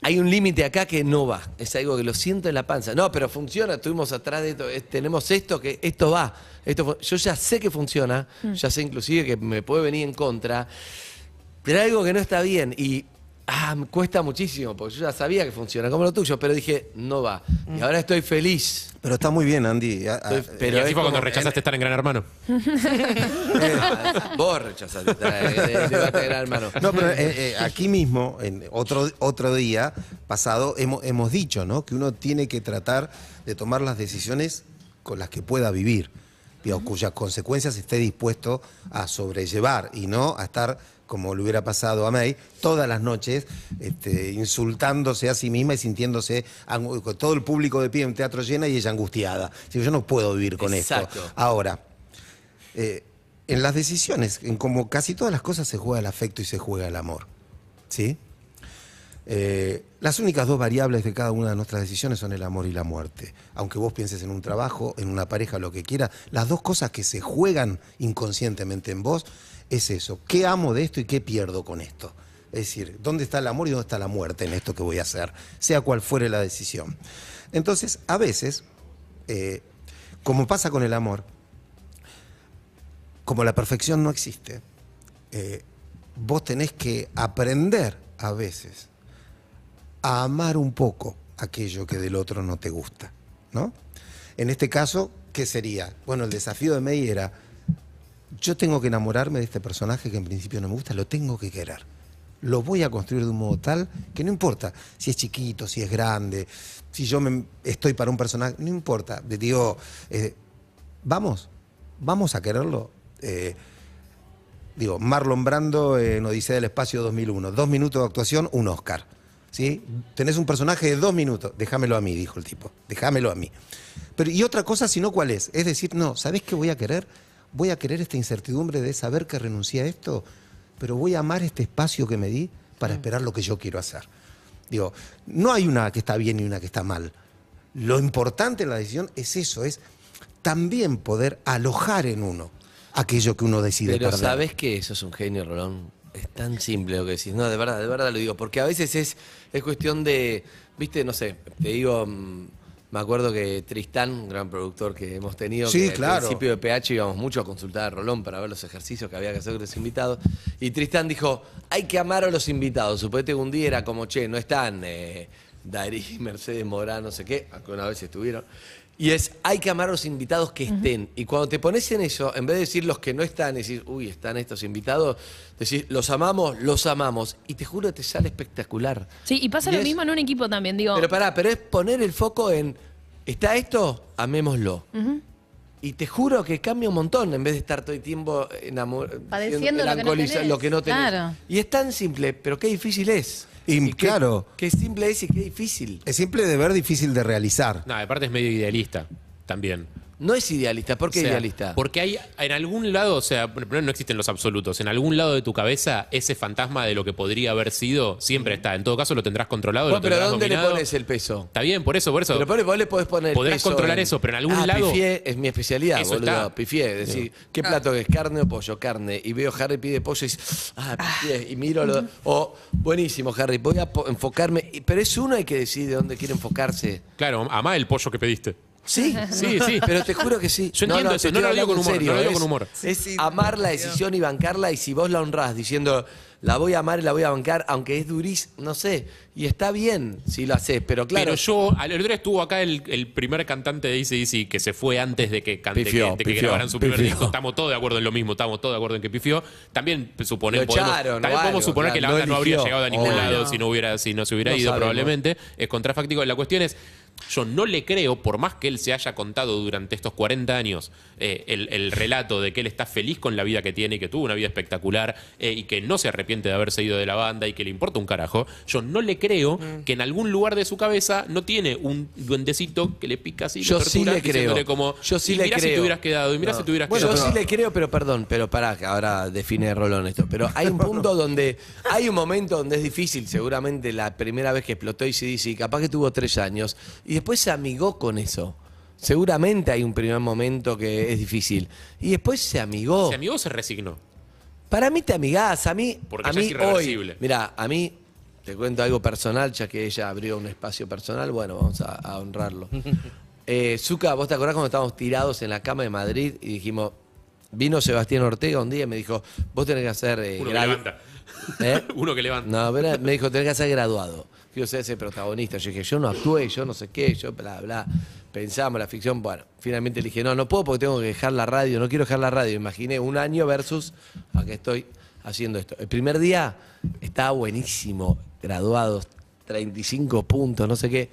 hay un límite acá que no va. Es algo que lo siento en la panza. No, pero funciona. Estuvimos atrás de esto. Tenemos esto que esto va. Esto yo ya sé que funciona. Ya sé inclusive que me puede venir en contra. Pero hay algo que no está bien. Y ah, me cuesta muchísimo. Porque yo ya sabía que funciona como lo tuyo. Pero dije, no va. Y ahora estoy feliz. Pero está muy bien, Andy. A- a- Estoy- Pero pero y así es fue cuando como- rechazaste estar en Gran Hermano. Ah, Vos rechazaste. eh, debate de gran hermano. No, pero eh, eh, aquí mismo, en otro, otro día pasado, hemos, hemos dicho ¿no? que uno tiene que tratar de tomar las decisiones con las que pueda vivir, digo, cuyas consecuencias esté dispuesto a sobrellevar y no a estar, como le hubiera pasado a May, todas las noches este, insultándose a sí misma y sintiéndose todo el público de pie en teatro llena y ella angustiada. Digo, yo no puedo vivir con Exacto. esto. Ahora, eh, en las decisiones, en como casi todas las cosas se juega el afecto y se juega el amor. ¿Sí? Eh, las únicas dos variables de cada una de nuestras decisiones son el amor y la muerte. Aunque vos pienses en un trabajo, en una pareja, lo que quiera, las dos cosas que se juegan inconscientemente en vos es eso. ¿Qué amo de esto y qué pierdo con esto? Es decir, ¿dónde está el amor y dónde está la muerte en esto que voy a hacer? Sea cual fuere la decisión. Entonces, a veces, eh, como pasa con el amor, como la perfección no existe, eh, vos tenés que aprender a veces a amar un poco aquello que del otro no te gusta, ¿no? En este caso, ¿qué sería? Bueno, el desafío de May era, yo tengo que enamorarme de este personaje que en principio no me gusta, lo tengo que querer. Lo voy a construir de un modo tal que no importa si es chiquito, si es grande, si yo me- estoy para un personaje, no importa. Digo, eh, vamos, vamos a quererlo. Eh, digo, Marlon Brando en Odisea del Espacio 2001, dos minutos de actuación, un Oscar. ¿Sí? Tenés un personaje de dos minutos, déjamelo a mí, dijo el tipo, déjamelo a mí. Pero, y otra cosa, si no, ¿cuál es? Es decir, no, ¿sabés qué voy a querer? Voy a querer esta incertidumbre de saber que renuncié a esto, pero voy a amar este espacio que me di para esperar lo que yo quiero hacer. Digo, no hay una que está bien y una que está mal. Lo importante en la decisión es eso, es también poder alojar en uno aquello que uno decide Pero perder. sabes que eso es un genio, Rolón. Es tan simple lo que decís. No, de verdad, de verdad lo digo. Porque a veces es, es cuestión de, viste, no sé, te digo, mm, me acuerdo que Tristán, un gran productor que hemos tenido, Sí, que claro. al principio de PH íbamos mucho a consultar a Rolón para ver los ejercicios que había que hacer con los invitados. Y Tristán dijo, hay que amar a los invitados. Suponete que un día era como, che, no están eh, Darí, Mercedes Morán, no sé qué, aunque una vez estuvieron. Y es, hay que amar a los invitados que estén. Y cuando te pones en eso, en vez de decir los que no están, decir, uy, están estos invitados, decir, los amamos, los amamos. Y te juro te sale espectacular. Sí, y pasa Y lo es- mismo en un equipo también, digo. Pero pará, pero es poner el foco en, ¿está esto? Amémoslo. Y te juro que cambia un montón en vez de estar todo el tiempo enamorado. Padeciendo lo que no tenés. lo que no tenés. Claro. Y es tan simple, pero qué difícil es. Y qué- claro. Qué simple es y qué difícil. Es simple de ver, difícil de realizar. No, aparte es medio idealista también. No es idealista. ¿Por qué O sea, idealista? Porque hay en algún lado, o sea, primero no existen los absolutos. En algún lado de tu cabeza, ese fantasma de lo que podría haber sido siempre está. En todo caso, lo tendrás controlado. Bueno, lo pero tendrás ¿dónde le pones el peso? Está bien, por eso, por eso. Pero ponle- vos le podés poner Podrás peso controlar en- eso, pero en algún ah, lado- Pifié es mi especialidad, Eso boludo. está. Pifié. Decir, ¿qué plato es? ¿Carne o pollo? Carne. Y veo Harry pide pollo y dice, ah, pifié. Y miro lo. O, buenísimo, Harry, voy a po- enfocarme. Y- Pero es uno el que decide dónde quiere enfocarse. Claro, amá el pollo que pediste. Sí, Sí, sí. Pero te juro que sí. Yo entiendo eso, te no lo digo con humor, serio, no lo digo es- con humor. Es amar la decisión y bancarla y si vos la honrás diciendo la voy a amar y la voy a bancar, aunque es durís, no sé. Y está bien si lo haces, pero claro. Pero yo, al otro día estuvo acá el, el primer cantante de ACDC que se fue antes de que, cante, Pifió, que, de que pifió, grabaran su primer pifió. disco. Estamos todos de acuerdo en lo mismo, estamos todos de acuerdo en que pifió. También suponemos, Lo podemos, también podemos suponer que la banda no no habría llegado a ningún lado si no hubiera, si no se hubiera No ido, sabemos. probablemente. Es contrafáctico. La cuestión es. Yo no le creo, por más que él se haya contado durante estos 40 años eh, el, el relato de que él está feliz con la vida que tiene y que tuvo una vida espectacular eh, y que no se arrepiente de haberse ido de la banda y que le importa un carajo, yo no le creo Mm. que en algún lugar de su cabeza no tiene un duendecito que le pica así, Yo sí le creo. como, Yo sí y le mirá si creo. te hubieras quedado, y mirá No. si te hubieras Bueno, quedado. yo sí le creo, pero perdón, pero pará, que ahora define Rolón esto. Pero hay un punto donde, hay un momento donde es difícil, seguramente la primera vez que explotó y se dice, capaz que tuvo tres años, y después se amigó con eso. Seguramente hay un primer momento que es difícil. Y después se amigó. Ese amigo se resignó. Para mí te amigás, a mí, Porque a ya mí es irreversible. mira, a mí te cuento algo personal, ya que ella abrió un espacio personal, bueno, vamos a, a honrarlo. Eh, Zucca, ¿vos te acordás cuando estábamos tirados en la cama de Madrid y dijimos, vino Sebastián Ortega un día y me dijo, vos tenés que hacer... eh, Uno que levanta. ¿Eh? Uno que levanta. No, pero me dijo, tenés que ser graduado. Quiero ser ese protagonista. Yo dije, yo no actué, yo no sé qué, yo bla, bla. Pensamos la ficción. Bueno, finalmente le dije, no, no puedo porque tengo que dejar la radio, no quiero dejar la radio. Imaginé un año versus acá estoy haciendo esto. El primer día estaba buenísimo, graduados, 35 puntos, no sé qué.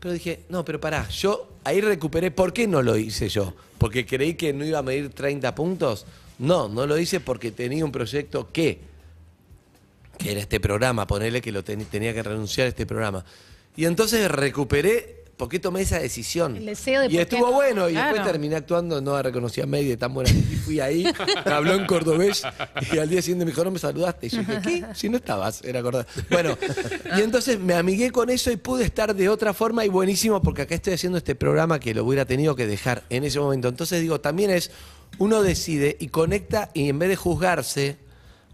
Pero dije, no, pero pará, yo ahí recuperé, ¿por qué no lo hice yo? ¿Porque creí que no iba a medir 30 puntos? No, no lo hice porque tenía un proyecto que que era este programa, ponerle que lo ten- tenía que renunciar a este programa. Y entonces recuperé, porque tomé esa decisión. El deseo de y estuvo no. bueno, y después terminé actuando, no reconocí a May de tan buena y fui ahí, me habló en cordobés, y al día siguiente me dijo, no me saludaste. Y yo dije, ¿qué? Si no estabas, era acordar. Bueno, y entonces me amigué con eso y pude estar de otra forma, y buenísimo, porque acá estoy haciendo este programa que lo hubiera tenido que dejar en ese momento. Entonces digo, también es, uno decide y conecta, y en vez de juzgarse,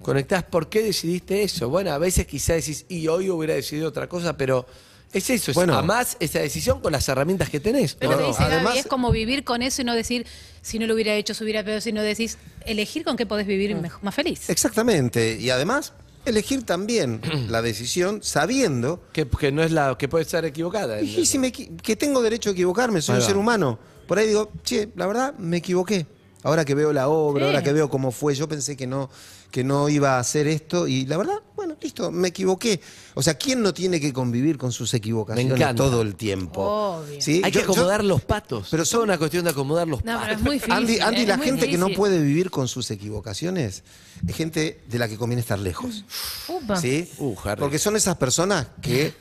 conectás por qué decidiste eso. Bueno, a veces quizás decís, y hoy hubiera decidido otra cosa, pero Es eso, es Bueno. amás esa decisión con las herramientas que tenés. Pero ¿o te no? dice Gaby, es como vivir con eso y no decir, si no lo hubiera hecho, se hubiera peor, sino decís, elegir con qué podés vivir mejor- más feliz. Exactamente. Y además, elegir también la decisión sabiendo Que, que no es la que puede ser equivocada. y si me que tengo derecho a equivocarme, soy un ser humano. Por ahí digo, che, la verdad me equivoqué. Ahora que veo la obra, Sí. ahora que veo cómo fue, yo pensé que no, que no iba a hacer esto y la verdad, bueno, listo, me equivoqué. O sea, ¿quién no tiene que convivir con sus equivocaciones todo el tiempo? Obvio. ¿Sí? Hay Yo- que yo- acomodar los patos. pero es una cuestión de acomodar los No, patos. pero es muy difícil. Andy, Andy, es la muy gente que no puede vivir con sus equivocaciones es gente de la que conviene estar lejos. Upa. ¿Sí? Uh. Porque son esas personas que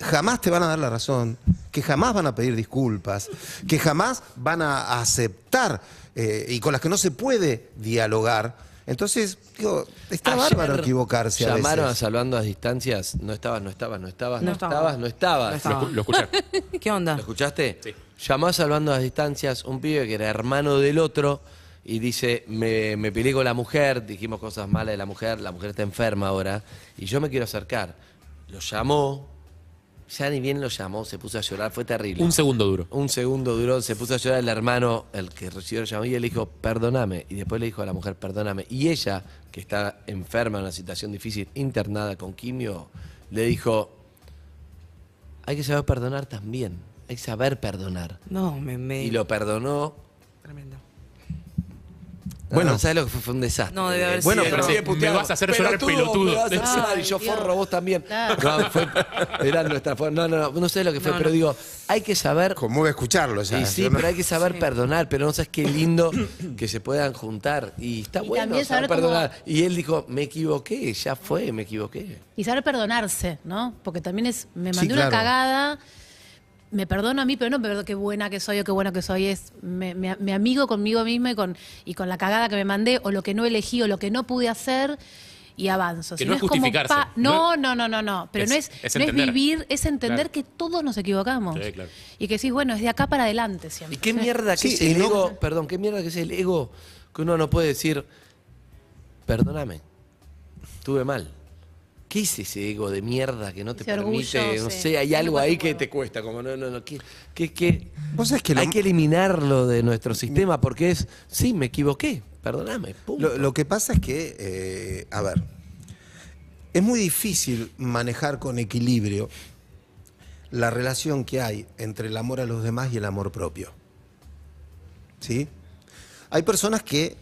jamás te van a dar la razón, que jamás van a pedir disculpas, que jamás van a aceptar eh, y con las que no se puede dialogar. Entonces, digo, está Ayer bárbaro equivocarse a Llamaron a veces. Salvando a Distancias. No estabas, no estabas, no estabas, no, No estaba. estabas, no estabas. No estaba. Lo, lo escuché. ¿Qué onda? ¿Lo escuchaste? Sí. Llamó a Salvando a Distancias un pibe que era hermano del otro y dice, me, me peleé con la mujer, dijimos cosas malas de la mujer, la mujer está enferma ahora y yo me quiero acercar. Lo llamó, ya ni bien lo llamó, se puso a llorar, fue terrible. Un segundo duro. Un segundo duró, se puso a llorar el hermano, el que recibió el llamado, y él le dijo, perdóname. Y después le dijo a la mujer, perdóname. Y ella, que está enferma en una situación difícil, internada con quimio, le dijo, hay que saber perdonar también. Hay que saber perdonar. No, me. me... Y lo perdonó. Tremendo. Bueno, Bueno. ¿sabes lo que fue? Fue un desastre. No, debe haber bueno, sido- pero Sí, sigue me puteado. vas a hacer llorar, pelotudo. Me vas a hacer llorar, y yo Dios. forro vos también. Claro. No, fue, era nuestra forma. No, no, no, no sé lo que fue, No, pero no. digo, hay que saber Conmueve escucharlo ya. Y sí, no- pero hay que saber perdonar, pero no sabes qué lindo que se puedan juntar. Y está Y bueno también saber saber cómo- perdonar. Y él dijo, me equivoqué, ya fue, me equivoqué. Y saber perdonarse, ¿no? Porque también es, me Sí, mandé una claro. cagada, me perdono a mí, pero no me perdono qué buena que soy o qué bueno que soy, es me, me- me amigo conmigo misma y con, y con la cagada que me mandé, o lo que no elegí, o lo que no pude hacer, y avanzo. Que Si no es como justificarse. no, no, no, no, no, pero Es- no es, es no es vivir, es entender Claro. que todos nos equivocamos. Sí, claro. Y que decís, bueno, es de acá para adelante siempre. ¿Y qué mierda que Sí, es el no- ego? Perdón, ¿qué mierda que es el ego que uno no puede decir, perdóname, estuve mal? ¿Qué es ese ego de mierda que no te Ese orgullo, permite? no sí. sé, hay algo ahí que te cuesta, como no, no, no. ¿Qué, qué, qué? Vos sabés que lo- Hay que eliminarlo de nuestro sistema porque es, sí, me equivoqué, perdóname. Lo, lo que pasa es que, eh, a ver, es muy difícil manejar con equilibrio la relación que hay entre el amor a los demás y el amor propio. ¿Sí? Hay personas que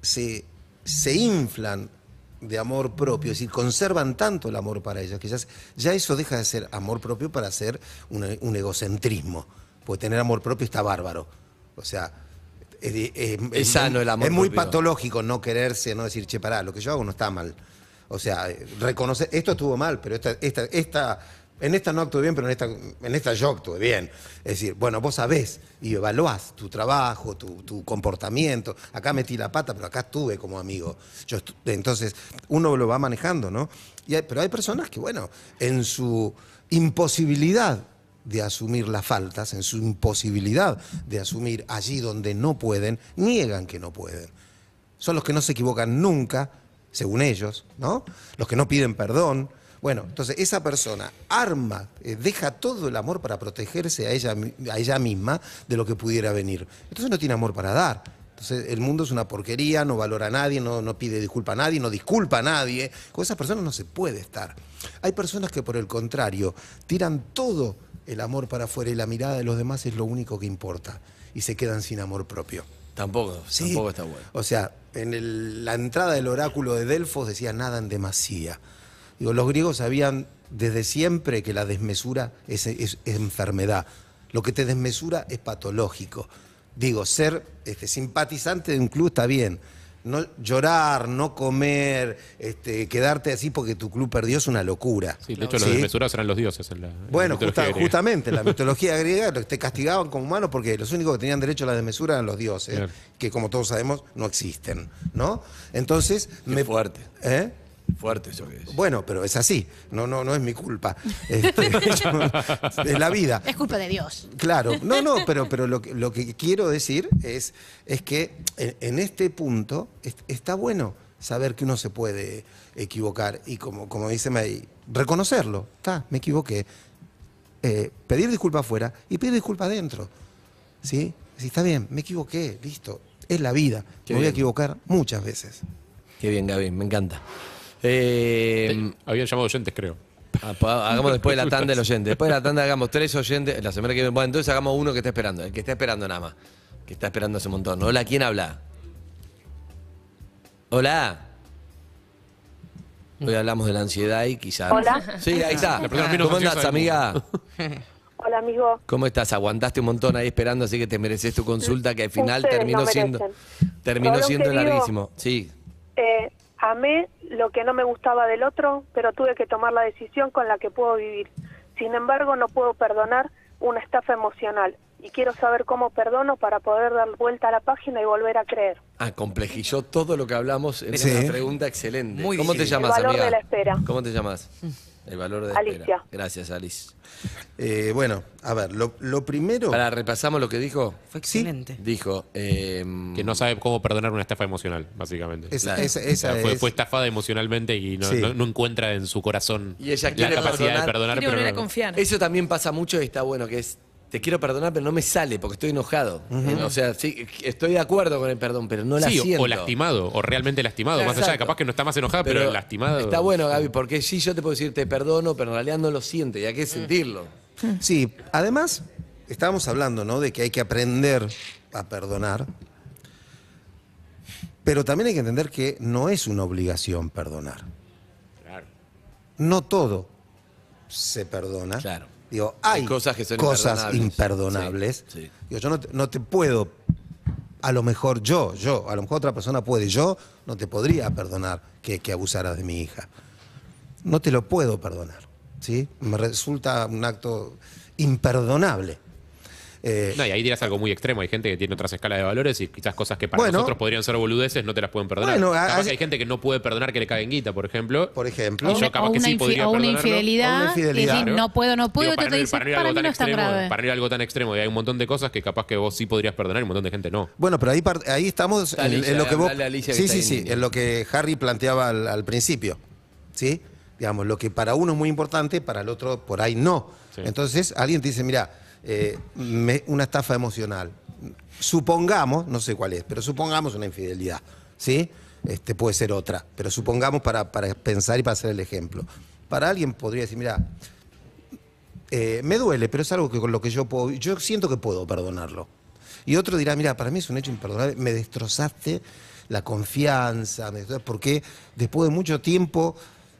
se, se inflan de amor propio, es decir, conservan tanto el amor para ellas que ya, eso deja de ser amor propio para ser un, un egocentrismo. Porque tener amor propio está bárbaro. O sea, es, es- Es sano el amor Es muy propio. patológico no quererse, no decir, che, pará, lo que yo hago no está mal. O sea, reconocer, esto estuvo mal, pero esta, esta, esta, en esta no actué bien, pero en esta, en esta yo actué bien. Es decir, bueno, vos sabés y evaluás tu trabajo, tu, comportamiento. Acá metí la pata, pero acá estuve como amigo. Yo entonces, uno lo va manejando, ¿no? Hay- pero hay personas que, bueno, en su imposibilidad de asumir las faltas, en su imposibilidad de asumir allí donde no pueden, niegan que no pueden son los que no se equivocan nunca, según ellos, ¿no? Los que no piden perdón. Bueno, entonces esa persona arma, eh, deja todo el amor para protegerse a ella, a ella misma de lo que pudiera venir. Entonces no tiene amor para dar. Entonces el mundo es una porquería, no valora a nadie, no, no pide disculpa a nadie, no disculpa a nadie. Con esas personas no se puede estar. Hay personas que por el contrario tiran todo el amor para afuera y la mirada de los demás es lo único que importa y se quedan sin amor propio. Tampoco, Sí. tampoco está bueno. O sea, en el- la entrada del oráculo de Delfos decía nada en demasía. Digo, los griegos sabían desde siempre que la desmesura es, es- es enfermedad. Lo que te desmesura es patológico. Digo, ser este, simpatizante de un club está bien. No, llorar, no comer, este, quedarte así porque tu club perdió es una locura. Sí, de hecho, los desmesurados eran los dioses en la. en la Bueno, justa- griega. justamente, en la mitología griega los- te castigaban como humanos porque los únicos que tenían derecho a la desmesura eran los dioses, Claro. que como todos sabemos no existen, ¿no? Entonces, Qué fuerte. ¿Eh? Fuerte eso que es. Bueno, pero es así, no, no, no es mi culpa. Este, yo- es la vida. Es culpa de Dios. Claro, no, no, pero, pero lo, que- lo que quiero decir es, es que en, en este punto es- está bueno saber que uno se puede equivocar y como, como dice May, reconocerlo, está, me equivoqué, eh, pedir disculpas afuera y pedir disculpas adentro. ¿Sí? Si está bien, me equivoqué, listo. Es la vida. Qué me voy a equivocar muchas veces. Qué bien, Gaby, me encanta. Eh, Habían llamado oyentes, creo. ah, hagamos después de la tanda el oyente. Después de la tanda hagamos tres oyentes. La semana que viene. Bueno, entonces hagamos uno que está esperando. El que está esperando nada más. Que está esperando hace un montón. Hola, ¿quién habla? Hola. Hoy hablamos de la ansiedad y quizás. Hola. Sí, ahí está. ¿Cómo andás, amiga? Hola, amigo. ¿Cómo estás? Aguantaste un montón ahí esperando, así que te mereces tu consulta que al final Ustedes terminó no siendo terminó siendo larguísimo. Sí. Eh, amé lo que no me gustaba del otro, pero tuve que tomar la decisión con la que puedo vivir. Sin embargo, no puedo perdonar una estafa emocional y quiero saber cómo perdono para poder dar vuelta a la página y volver a creer. Ah, complejizó todo lo que hablamos en Sí. una pregunta excelente. Muy ¿Cómo te llamas, El valor amiga? de la espera. ¿Cómo te llamas? El valor de la Alicia. espera. Gracias, Alice. Eh, bueno, a ver, lo, lo primero. Para repasamos lo que dijo. Fue Sí. excelente. Dijo eh, Que no sabe cómo perdonar una estafa emocional, básicamente. Esa, esa- O esa sea, fue, es- fue estafada emocionalmente y no, Sí. no- no encuentra en su corazón Y ella la capacidad perdonar. de perdonar. Quiere pero volver a confiar. Eso también pasa mucho y está bueno, que es, te quiero perdonar, pero no me sale porque estoy enojado. O sea, sí, estoy de acuerdo con el perdón, pero no la Sí, siento. o lastimado, o realmente lastimado. Más allá de capaz que no está más enojada, pero, lastimado. Está bueno, Gaby, porque sí, yo te puedo decir te perdono, pero en realidad no lo siento y hay que sentirlo. Sí, además, estábamos hablando, ¿no? De que hay que aprender a perdonar. Pero también hay que entender que no es una obligación perdonar. Claro. No todo se perdona. Claro. Digo, hay, Hay cosas que son cosas imperdonables. imperdonables. Sí, sí. Digo, yo no te, no te puedo, a lo mejor yo, yo, a lo mejor otra persona puede, yo no te podría perdonar que, que abusaras de mi hija. No te lo puedo perdonar. ¿sí? Me resulta un acto imperdonable. Eh, No, y ahí dirás algo muy extremo. Hay gente que tiene otras escalas de valores y quizás cosas que para Bueno. nosotros podrían ser boludeces no te las pueden perdonar. Bueno, capaz hay gente que no puede perdonar que le caguen guita, por ejemplo. por ejemplo, Y yo capaz o que una, sí podría una infidelidad, una infidelidad. y decir, no puedo, no puedo, Digo, y para, te no, dice, para no ir para algo tan extremo, grave. para no ir a algo tan extremo, y hay un montón de cosas que capaz que vos sí podrías perdonar y un montón de gente no. Bueno, pero ahí, ahí estamos en, Alicia, en lo que vos. Alicia que sí, sí, en sí, línea. en lo que Harry planteaba al, al principio. ¿Sí? Digamos, lo que para uno es muy importante, para el otro por ahí no. Sí. Entonces, alguien te dice, mira, eh, me- una estafa emocional. Supongamos, no sé cuál es, pero supongamos una infidelidad. ¿Sí? Este, puede ser otra, pero supongamos para, para pensar y para hacer el ejemplo. Para alguien podría decir, mira, eh, me duele, pero es algo que con lo que yo puedo, yo siento que puedo perdonarlo. Y otro dirá, mira, para mí es un hecho imperdonable, me destrozaste la confianza, me destrozaste- porque después de mucho tiempo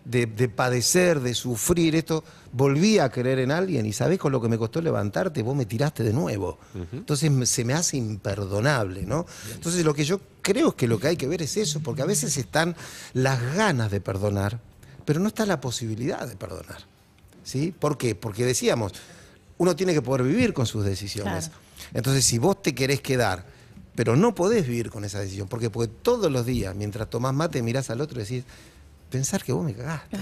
de, de padecer, de sufrir esto, volví a creer en alguien y sabés con lo que me costó levantarte, vos me tiraste de nuevo. Entonces se me hace imperdonable, ¿no? Entonces lo que yo creo es que lo que hay que ver es eso, porque a veces están las ganas de perdonar, pero no está la posibilidad de perdonar. ¿Sí? ¿Por qué? Porque decíamos, uno tiene que poder vivir con sus decisiones. Claro. Entonces, si vos te querés quedar, pero no podés vivir con esa decisión, porque, porque todos los días, mientras tomás mate, mirás al otro y decís, pensar que vos me cagaste.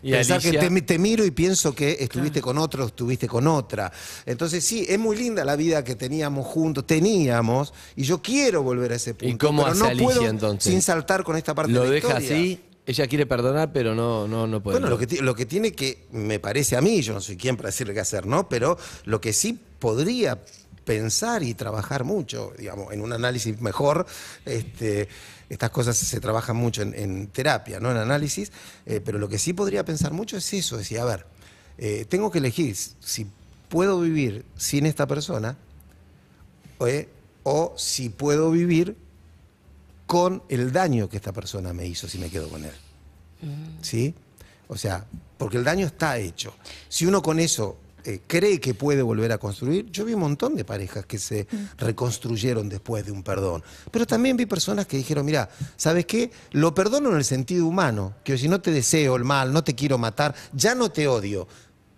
Y Pensar Alicia- que te, te miro y pienso que estuviste con otro, estuviste con otra. Entonces, sí, es muy linda la vida que teníamos juntos, teníamos, y yo quiero volver a ese punto. cómo pero hace no Alicia, puedo entonces? sin saltar con esta parte Lo de la deja historia. así, ella quiere perdonar, pero no, no, no puede. Bueno, lo que, lo que tiene que, me parece a mí, yo no soy quien para decirle qué hacer, ¿no? Pero lo que sí podría pensar y trabajar mucho, digamos, en un análisis mejor, este, estas cosas se trabajan mucho en, en terapia, ¿no? En análisis, eh, pero lo que sí podría pensar mucho es eso, decir, a ver, eh, tengo que elegir si puedo vivir sin esta persona eh, o si puedo vivir con el daño que esta persona me hizo si me quedo con él. ¿Sí? O sea, porque el daño está hecho. Si uno con eso eh, cree que puede volver a construir, yo vi un montón de parejas que se reconstruyeron después de un perdón. Pero también vi personas que dijeron, mira, ¿sabes qué? Lo perdono en el sentido humano, que si no te deseo el mal, no te quiero matar, ya no te odio.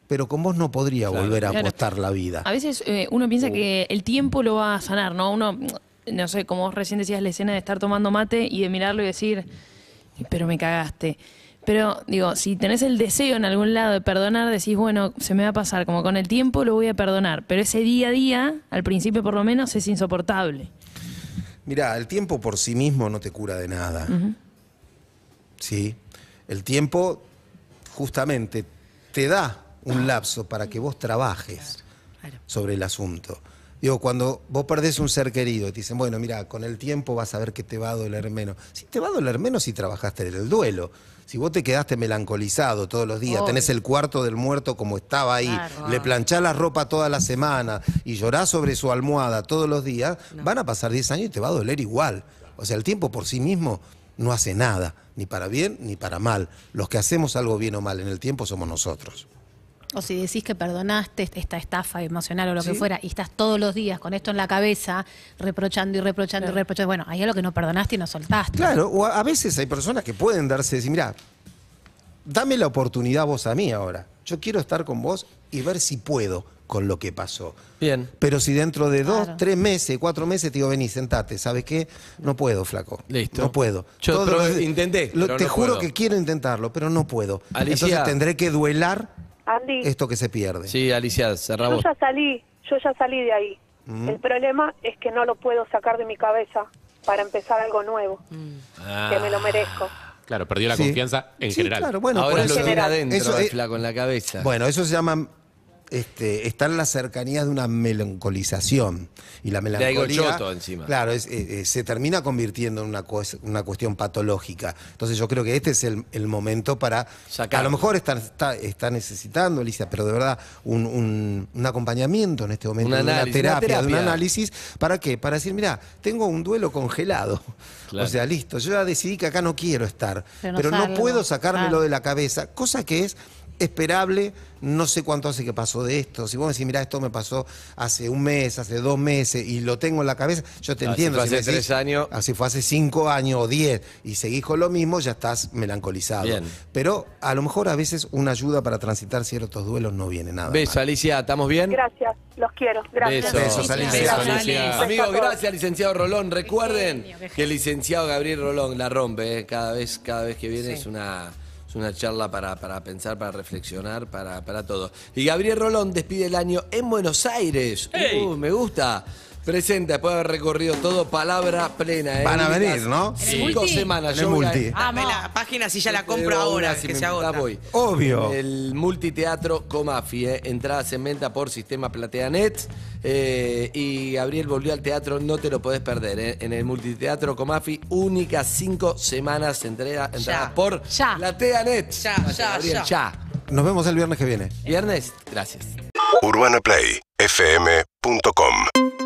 Pero con vos no podría volver a Claro. apostar la vida. A veces eh, uno piensa que el tiempo lo va a sanar, ¿no? Uno, no sé, como vos recién decías la escena de estar tomando mate y de mirarlo y decir, pero me cagaste. Pero digo, si tenés el deseo en algún lado de perdonar, decís, bueno, se me va a pasar, como con el tiempo lo voy a perdonar. Pero ese día a día, al principio por lo menos, es insoportable. Mira, el tiempo por sí mismo no te cura de nada. ¿Sí? El tiempo justamente te da un lapso para que vos trabajes sobre el asunto. Digo, cuando vos perdés un ser querido y te dicen, bueno, mira, con el tiempo vas a ver que te va a doler menos. Si te va a doler menos si trabajaste en el duelo. Si vos te quedaste melancolizado todos los días, tenés el cuarto del muerto como estaba ahí, Claro. le planchás la ropa toda la semana y llorás sobre su almohada todos los días, van a pasar 10 años y te va a doler igual. O sea, el tiempo por sí mismo no hace nada, ni para bien ni para mal. Los que hacemos algo bien o mal en el tiempo somos nosotros. O si decís que perdonaste esta estafa emocional o lo que fuera y estás todos los días con esto en la cabeza, reprochando y reprochando y reprochando, bueno, hay algo que no perdonaste y no soltaste. Claro, o a, veces hay personas que pueden darse, decir, mira, dame la oportunidad vos a mí ahora. Yo quiero estar con vos y ver si puedo con lo que pasó. Bien. Pero si dentro de dos, Claro. tres meses, cuatro meses te digo, vení, sentate, ¿sabes qué? No puedo, flaco. Listo. No puedo. Yo intenté, lo- pero te no juro puedo. que quiero intentarlo, pero no puedo. Alicia. Entonces tendré que duelar Andy, esto que se pierde. Sí, Alicia, cerrá yo ya salí, yo ya salí de ahí. El problema es que no lo puedo sacar de mi cabeza para empezar algo nuevo, que me lo merezco. Claro, perdió la Sí. confianza en Sí, general. Claro, bueno, Ahora por lo eso- tiene adentro, eso el es- flaco, en la cabeza. Bueno, eso se llama. Este, está en la cercanía de una melancolización. Y la algo melancolía. choto encima. Claro, es- eh, eh, se termina convirtiendo en una, una cuestión patológica. Entonces, yo creo que este es el, el momento para. Sacarlo. A lo mejor está, está, está necesitando, Alicia, pero de verdad, un, un- un acompañamiento en este momento, Un de análisis, una una terapia, de un análisis. ¿Para qué? Para decir, mira, tengo un duelo congelado. Claro. O sea, listo, yo ya decidí que acá no quiero estar, Pero pero no puedo sacármelo claro. de la cabeza, cosa que es esperable, no sé cuánto hace que pasó de esto. Si vos me decís, mira, esto me pasó hace un mes, hace dos meses y lo tengo en la cabeza, yo te si entiendo. fue me hace decís, tres años. Así fue hace cinco años o diez y seguís con lo mismo, ya estás melancolizado. Bien. Pero a lo mejor a veces una ayuda para transitar ciertos duelos no viene nada. Beso, mal. Alicia, ¿estamos bien? Gracias, los quiero. Gracias. Besos. Besos, Alicia. Besos. Alicia. Besos Amigos, gracias, licenciado Rolón. Recuerden que el licenciado Gabriel Rolón la rompe, ¿eh? cada vez, cada vez que viene es una es una charla para, para pensar, para reflexionar, para, para todo. Y Gabriel Rolón despide el año en Buenos Aires. Uh, me gusta. Presenta, después de haber recorrido todo, palabra plena. ¿eh? Van a venir, ¿no? Cinco semanas. En el yo voy a- multi. Dame la página si ya la compro ahora, si que me se invitás, agota. voy. Obvio. El multiteatro Comafi, ¿eh? entradas en venta por sistema PlateaNet. eh, y Gabriel volvió al teatro, no te lo podés perder. ¿eh? En el multiteatro Comafi, únicas cinco semanas entrega, entradas por Ya. PlateaNet. Ya, ya, Gabriel, ya. ya. Nos vemos el viernes que viene. Viernes, gracias. UrbanaPlayFM.com